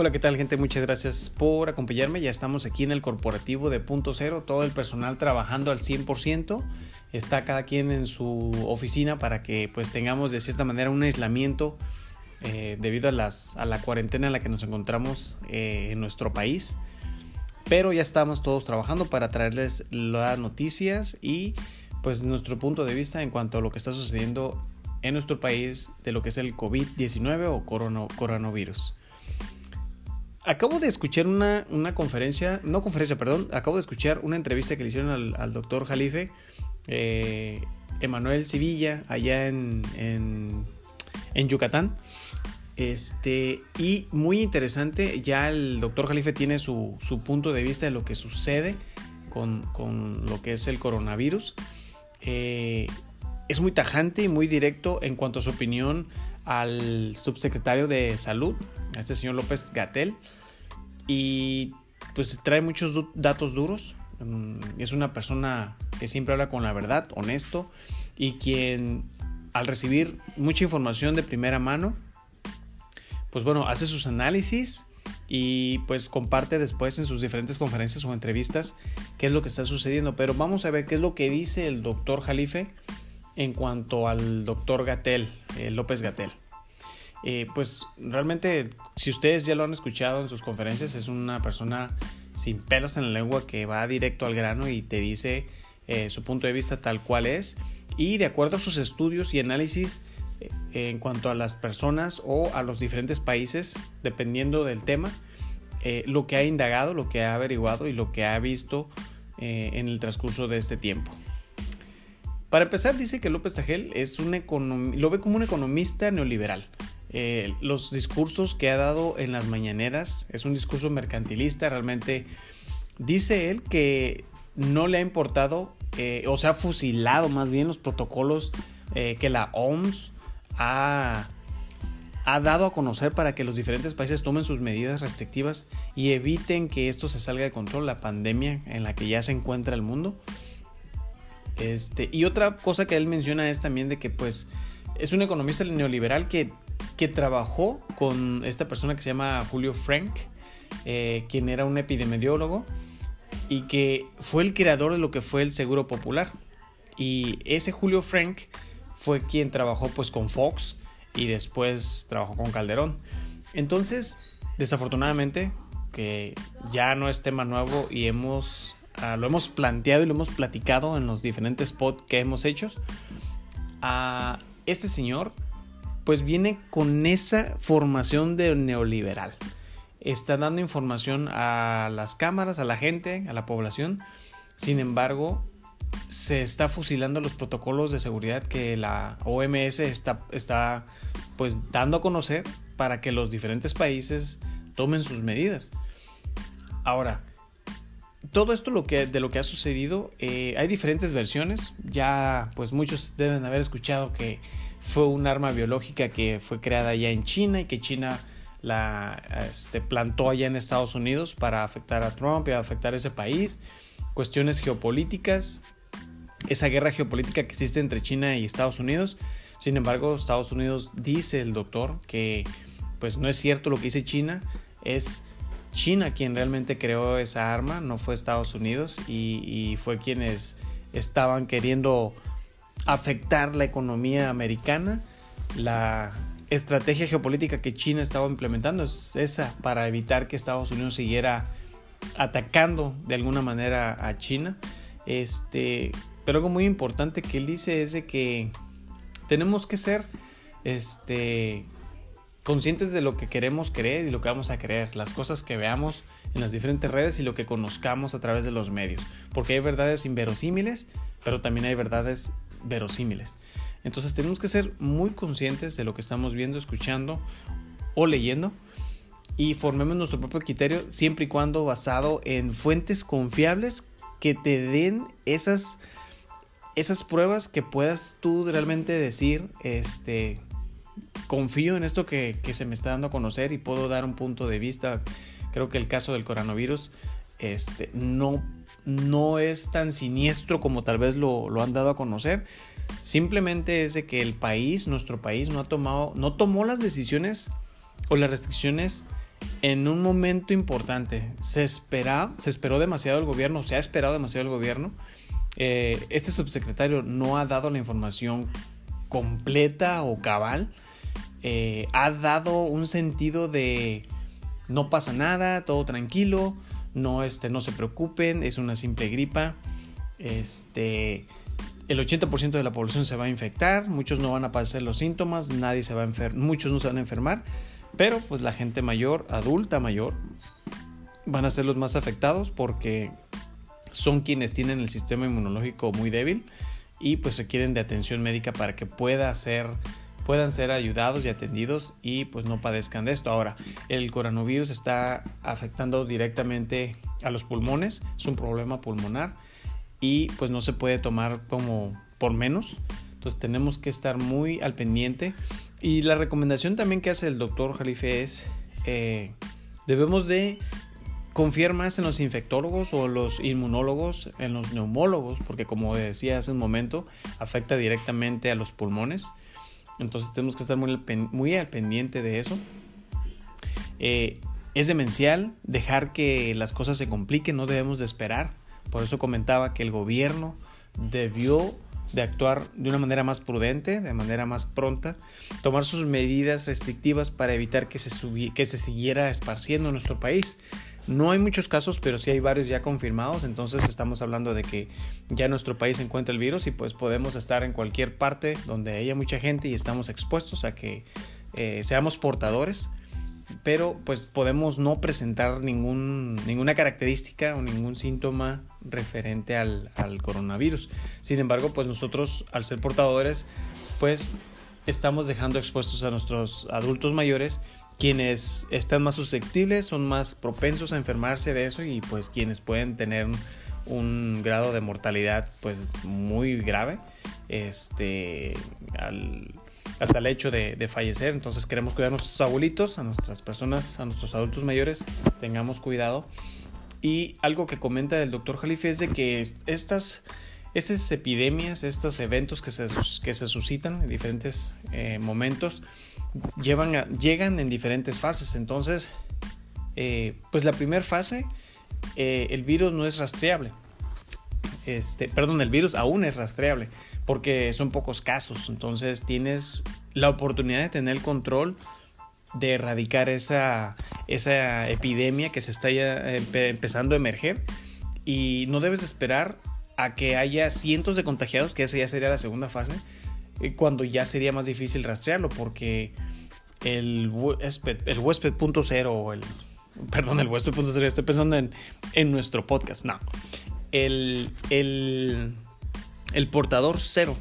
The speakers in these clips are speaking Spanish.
Hola, ¿qué tal gente? Muchas gracias por acompañarme. Ya estamos aquí en el corporativo de Punto Cero, todo el personal trabajando al 100%. Está cada quien en su oficina para que pues tengamos de cierta manera un aislamiento eh, debido a, las, a la cuarentena en la que nos encontramos eh, en nuestro país. Pero ya estamos todos trabajando para traerles las noticias y pues nuestro punto de vista en cuanto a lo que está sucediendo en nuestro país de lo que es el COVID-19 o coronavirus. Acabo de escuchar una, conferencia, no conferencia, perdón, acabo de escuchar una entrevista que le hicieron al, doctor Jalife, eh, Emanuel Sevilla, allá en, en, Yucatán. Este, y muy interesante, ya el doctor Jalife tiene su, punto de vista de lo que sucede con, lo que es el coronavirus. Eh, es muy tajante y muy directo en cuanto a su opinión al subsecretario de salud, a este señor López Gatel y pues trae muchos datos duros. Mm, es una persona que siempre habla con la verdad, honesto y quien al recibir mucha información de primera mano, pues bueno, hace sus análisis y pues comparte después en sus diferentes conferencias o entrevistas qué es lo que está sucediendo. Pero vamos a ver qué es lo que dice el doctor Jalife en cuanto al doctor Gatel, eh, López Gatel. Eh, pues realmente, si ustedes ya lo han escuchado en sus conferencias, es una persona sin pelos en la lengua que va directo al grano y te dice eh, su punto de vista tal cual es. Y de acuerdo a sus estudios y análisis eh, en cuanto a las personas o a los diferentes países, dependiendo del tema, lo que ha indagado, lo que ha averiguado y lo que ha visto en el transcurso de este tiempo. Para empezar, dice que López Tagel es un lo ve como un economista neoliberal. Eh, los discursos que ha dado en las mañaneras. Es un discurso mercantilista, realmente dice él que no le ha importado eh, o se ha fusilado más bien los protocolos eh, que la OMS ha, ha dado a conocer para que los diferentes países tomen sus medidas restrictivas y eviten que esto se salga de control, la pandemia en la que ya se encuentra el mundo. Este, y otra cosa que él menciona es también de que pues es un economista neoliberal que que trabajó con esta persona que se llama Julio Frank, eh, quien era un epidemiólogo y que fue el creador de lo que fue el Seguro Popular. Y ese Julio Frank fue quien trabajó pues con Fox y después trabajó con Calderón. Entonces, desafortunadamente, que ya no es tema nuevo y hemos ah, lo hemos planteado y lo hemos platicado en los diferentes spots que hemos hecho. A este señor pues viene con esa formación de neoliberal. Está dando información a las cámaras, a la gente, a la población. Sin embargo, se está fusilando los protocolos de seguridad que la OMS está, está pues dando a conocer para que los diferentes países tomen sus medidas. Ahora, todo esto lo que, de lo que ha sucedido, eh, hay diferentes versiones. Ya, pues muchos deben haber escuchado que fue un arma biológica que fue creada ya en China y que China la este, plantó allá en Estados Unidos para afectar a Trump y afectar a ese país. Cuestiones geopolíticas, esa guerra geopolítica que existe entre China y Estados Unidos. Sin embargo, Estados Unidos dice el doctor que pues no es cierto lo que dice China, es China quien realmente creó esa arma, no fue Estados Unidos y, y fue quienes estaban queriendo afectar la economía americana. La estrategia geopolítica que China estaba implementando es esa para evitar que Estados Unidos siguiera atacando de alguna manera a China. Este, pero algo muy importante que él dice es de que tenemos que ser este, conscientes de lo que queremos creer y lo que vamos a creer, las cosas que veamos en las diferentes redes y lo que conozcamos a través de los medios, porque hay verdades inverosímiles, pero también hay verdades verosímiles. Entonces tenemos que ser muy conscientes de lo que estamos viendo, escuchando o leyendo y formemos nuestro propio criterio siempre y cuando basado en fuentes confiables que te den esas, esas pruebas que puedas tú realmente decir, este, confío en esto que, se me está dando a conocer y puedo dar un punto de vista. Creo que el caso del coronavirus este, no no es tan siniestro como tal vez lo, han dado a conocer. Simplemente es de que el país, nuestro país, no ha tomado, no tomó las decisiones o las restricciones en un momento importante. Se, espera, se esperó demasiado el gobierno, se ha esperado demasiado el gobierno. Eh, este subsecretario no ha dado la información completa o cabal. Eh, ha dado un sentido de no pasa nada, todo tranquilo, no, este, no se preocupen, es una simple gripa. Este, el 80% de la población se va a infectar, muchos no van a padecer los síntomas, nadie se va a enfermar, muchos no se van a enfermar, pero pues la gente mayor, adulta mayor, van a ser los más afectados porque son quienes tienen el sistema inmunológico muy débil y pues requieren de atención médica para que pueda ser puedan ser ayudados y atendidos y pues no padezcan de esto. Ahora, el coronavirus está afectando directamente a los pulmones, es un problema pulmonar y pues no se puede tomar como por menos. Entonces tenemos que estar muy al pendiente. Y la recomendación también que hace el doctor Jalife es, eh, debemos de confiar más en los infectólogos o los inmunólogos, en los neumólogos, porque como decía hace un momento, afecta directamente a los pulmones. Entonces tenemos que estar muy, muy al pendiente de eso. Eh, es demencial dejar que las cosas se compliquen, no debemos de esperar. Por eso comentaba que el gobierno debió de actuar de una manera más prudente, de manera más pronta, tomar sus medidas restrictivas para evitar que se, que se siguiera esparciendo en nuestro país. No hay muchos casos, pero sí hay varios ya confirmados, entonces estamos hablando de que ya nuestro país encuentra el virus y pues podemos estar en cualquier parte donde haya mucha gente y estamos expuestos a que eh, seamos portadores, pero pues podemos no presentar ningún, ninguna característica o ningún síntoma referente al, al coronavirus. Sin embargo, pues nosotros al ser portadores, pues estamos dejando expuestos a nuestros adultos mayores quienes están más susceptibles son más propensos a enfermarse de eso y pues quienes pueden tener un grado de mortalidad pues muy grave este hasta el hecho de, fallecer. Entonces queremos cuidar a nuestros abuelitos a nuestras personas a nuestros adultos mayores tengamos cuidado. Y algo que comenta el doctor Jalife es de que estas estas epidemias, estos eventos que se, que se suscitan en diferentes eh, momentos, llevan llegan en diferentes fases. Entonces, eh, pues la primera fase, eh, el virus no es rastreable. Este, perdón, el virus aún es rastreable porque son pocos casos. Entonces tienes la oportunidad de tener el control de erradicar esa, esa epidemia que se está ya empezando a emerger y no debes esperar a que haya cientos de contagiados, que esa ya sería la segunda fase, cuando ya sería más difícil rastrearlo, porque el huésped, punto cero, o el, perdón, el huésped punto cero, estoy pensando en, en nuestro podcast, no, el, el, portador cero,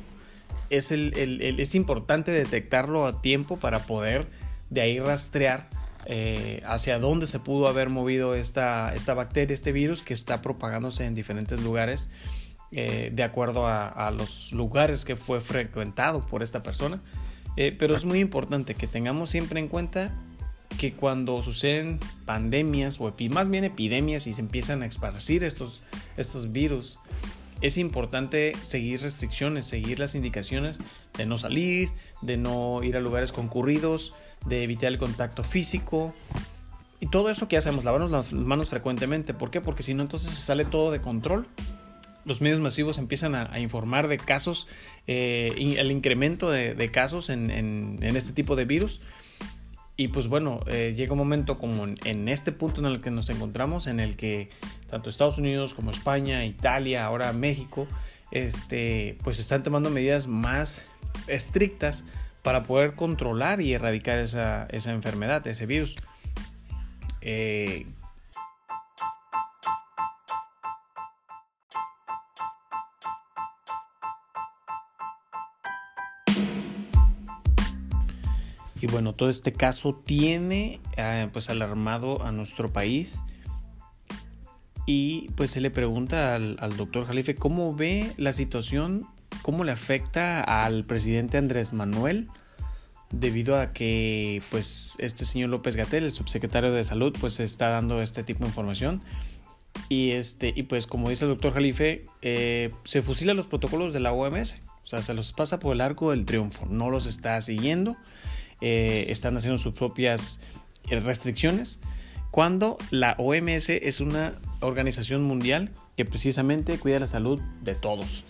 es, es importante detectarlo a tiempo para poder de ahí rastrear eh, hacia dónde se pudo haber movido esta, esta bacteria, este virus que está propagándose en diferentes lugares eh, de acuerdo a, los lugares que fue frecuentado por esta persona. Eh, pero es muy importante que tengamos siempre en cuenta que cuando suceden pandemias o más bien epidemias y se empiezan a esparcir estos, estos virus, es importante seguir restricciones, seguir las indicaciones de no salir, de no ir a lugares concurridos, de evitar el contacto físico. Y todo eso que hacemos, lavarnos las manos frecuentemente. ¿Por qué? Porque si no, entonces se sale todo de control los medios masivos empiezan a, informar de casos, eh, el incremento de, casos en, este tipo de virus. Y pues bueno, eh, llega un momento como en, este punto en el que nos encontramos, en el que tanto Estados Unidos como España, Italia, ahora México, este, pues están tomando medidas más estrictas para poder controlar y erradicar esa, enfermedad, ese virus. Eh, Y bueno, todo este caso tiene eh, pues alarmado a nuestro país. Y pues se le pregunta al, doctor Jalife cómo ve la situación, cómo le afecta al presidente Andrés Manuel, debido a que pues este señor López Gatel, el subsecretario de salud, pues está dando este tipo de información. Y, este, y pues como dice el doctor Jalife, eh, se fusila los protocolos de la OMS, o sea, se los pasa por el arco del triunfo, no los está siguiendo eh, están haciendo sus propias restricciones cuando la OMS es una organización mundial que precisamente cuida la salud de todos.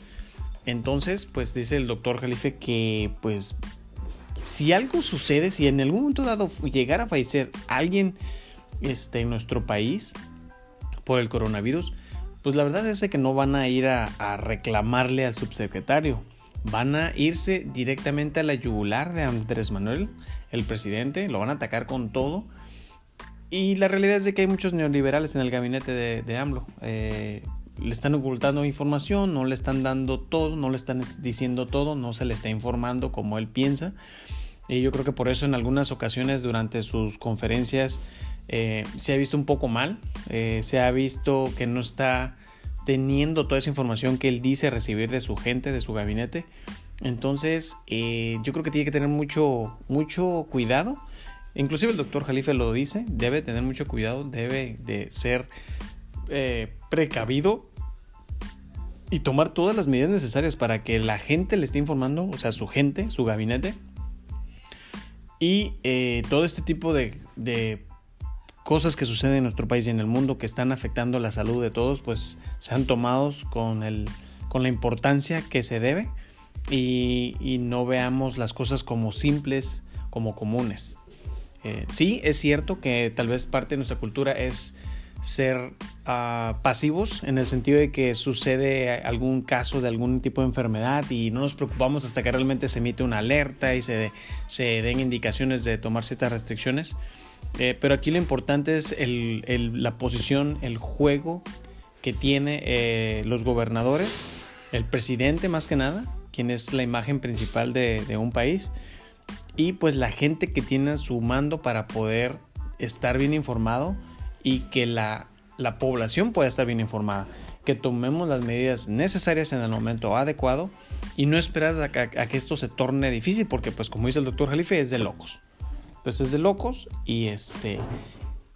Entonces, pues dice el doctor Jalife que pues si algo sucede, si en algún momento dado llegara a fallecer alguien este, en nuestro país por el coronavirus, pues la verdad es que no van a ir a reclamarle al subsecretario, van a irse directamente a la yugular de Andrés Manuel, el presidente, lo van a atacar con todo. Y la realidad es de que hay muchos neoliberales en el gabinete de, de AMLO. Eh, le están ocultando información, no le están dando todo, no le están diciendo todo, no se le está informando como él piensa. Y yo creo que por eso en algunas ocasiones durante sus conferencias eh, se ha visto un poco mal, eh, se ha visto que no está teniendo toda esa información que él dice recibir de su gente, de su gabinete. Entonces, eh, yo creo que tiene que tener mucho, mucho cuidado. Inclusive el doctor Jalife lo dice, debe tener mucho cuidado, debe de ser eh, precavido y tomar todas las medidas necesarias para que la gente le esté informando, o sea, su gente, su gabinete. Y eh, todo este tipo de, de cosas que suceden en nuestro país y en el mundo que están afectando la salud de todos, pues sean tomados con, el, con la importancia que se debe y, no veamos las cosas como simples, como comunes. Eh, sí, es cierto que tal vez parte de nuestra cultura es ser ah, pasivos en el sentido de que sucede algún caso de algún tipo de enfermedad y no nos preocupamos hasta que realmente se emite una alerta y se, se den indicaciones de tomar ciertas restricciones. Eh, pero aquí lo importante es la posición, el juego que tiene eh, los gobernadores, el presidente más que nada, quien es la imagen principal de, un país, y pues la gente que tiene a su mando para poder estar bien informado y que la, población pueda estar bien informada, que tomemos las medidas necesarias en el momento adecuado y no esperar a, que esto se torne difícil, porque pues como dice el doctor Jalife, es de locos. Entonces es de locos y este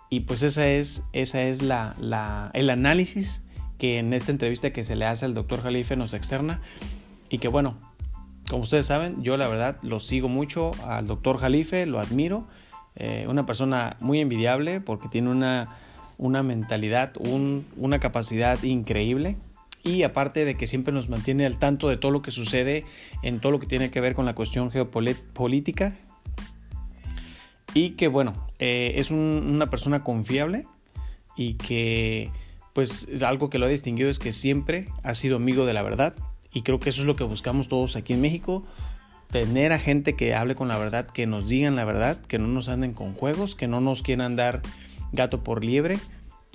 y pues esa es, esa es la, el análisis que en esta entrevista que se le hace al doctor Jalife nos externa y que bueno, como ustedes saben, yo la verdad lo sigo mucho al doctor Jalife, lo admiro, eh, una persona muy envidiable porque tiene una, una mentalidad, una capacidad increíble y aparte de que siempre nos mantiene al tanto de todo lo que sucede en todo lo que tiene que ver con la cuestión geopolítica, y que bueno, eh, es una persona confiable y que pues algo que lo ha distinguido es que siempre ha sido amigo de la verdad y creo que eso es lo que buscamos todos aquí en México, tener a gente que hable con la verdad, que nos digan la verdad, que no nos anden con juegos, que no nos quieran dar gato por liebre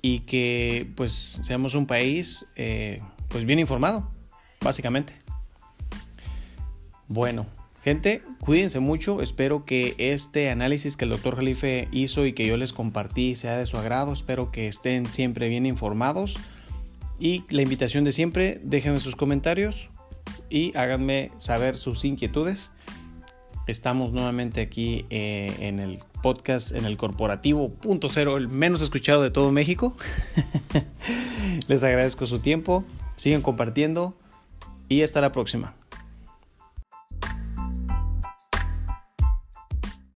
y que pues seamos un país eh, pues bien informado, básicamente. Bueno, Gente, cuídense mucho. Espero que este análisis que el doctor Jalife hizo y que yo les compartí sea de su agrado. Espero que estén siempre bien informados. Y la invitación de siempre, déjenme sus comentarios y háganme saber sus inquietudes. Estamos nuevamente aquí eh, en el podcast, en el corporativo punto cero, el menos escuchado de todo México. Les agradezco su tiempo. Sigan compartiendo y hasta la próxima.